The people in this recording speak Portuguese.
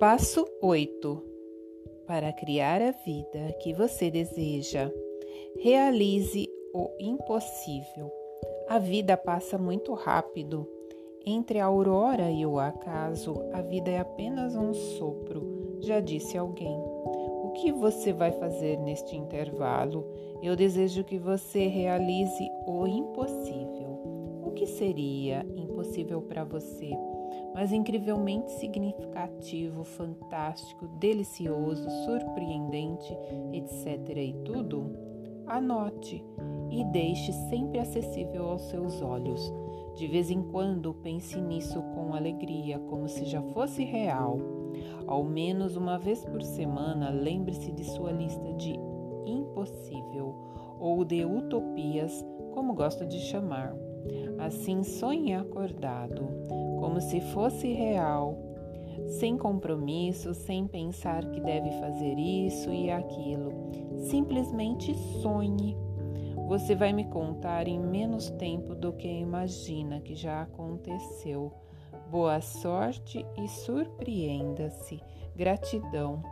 Passo 8. Para criar a vida que você deseja, realize o impossível. A vida passa muito rápido. Entre a aurora e o acaso, a vida é apenas um sopro, já disse alguém. O que você vai fazer neste intervalo? Eu desejo que você realize o impossível. O que seria impossível para você? Mas incrivelmente significativo, fantástico, delicioso, surpreendente, etc. e tudo? Anote e deixe sempre acessível aos seus olhos. De vez em quando pense nisso com alegria, como se já fosse real. Ao menos uma vez por semana, lembre-se de sua lista de impossível ou de utopias, como gosto de chamar. Assim, sonhe acordado, como se fosse real, sem compromisso, sem pensar que deve fazer isso e aquilo. Simplesmente sonhe. Você vai me contar em menos tempo do que imagina que já aconteceu. Boa sorte e surpreenda-se. Gratidão.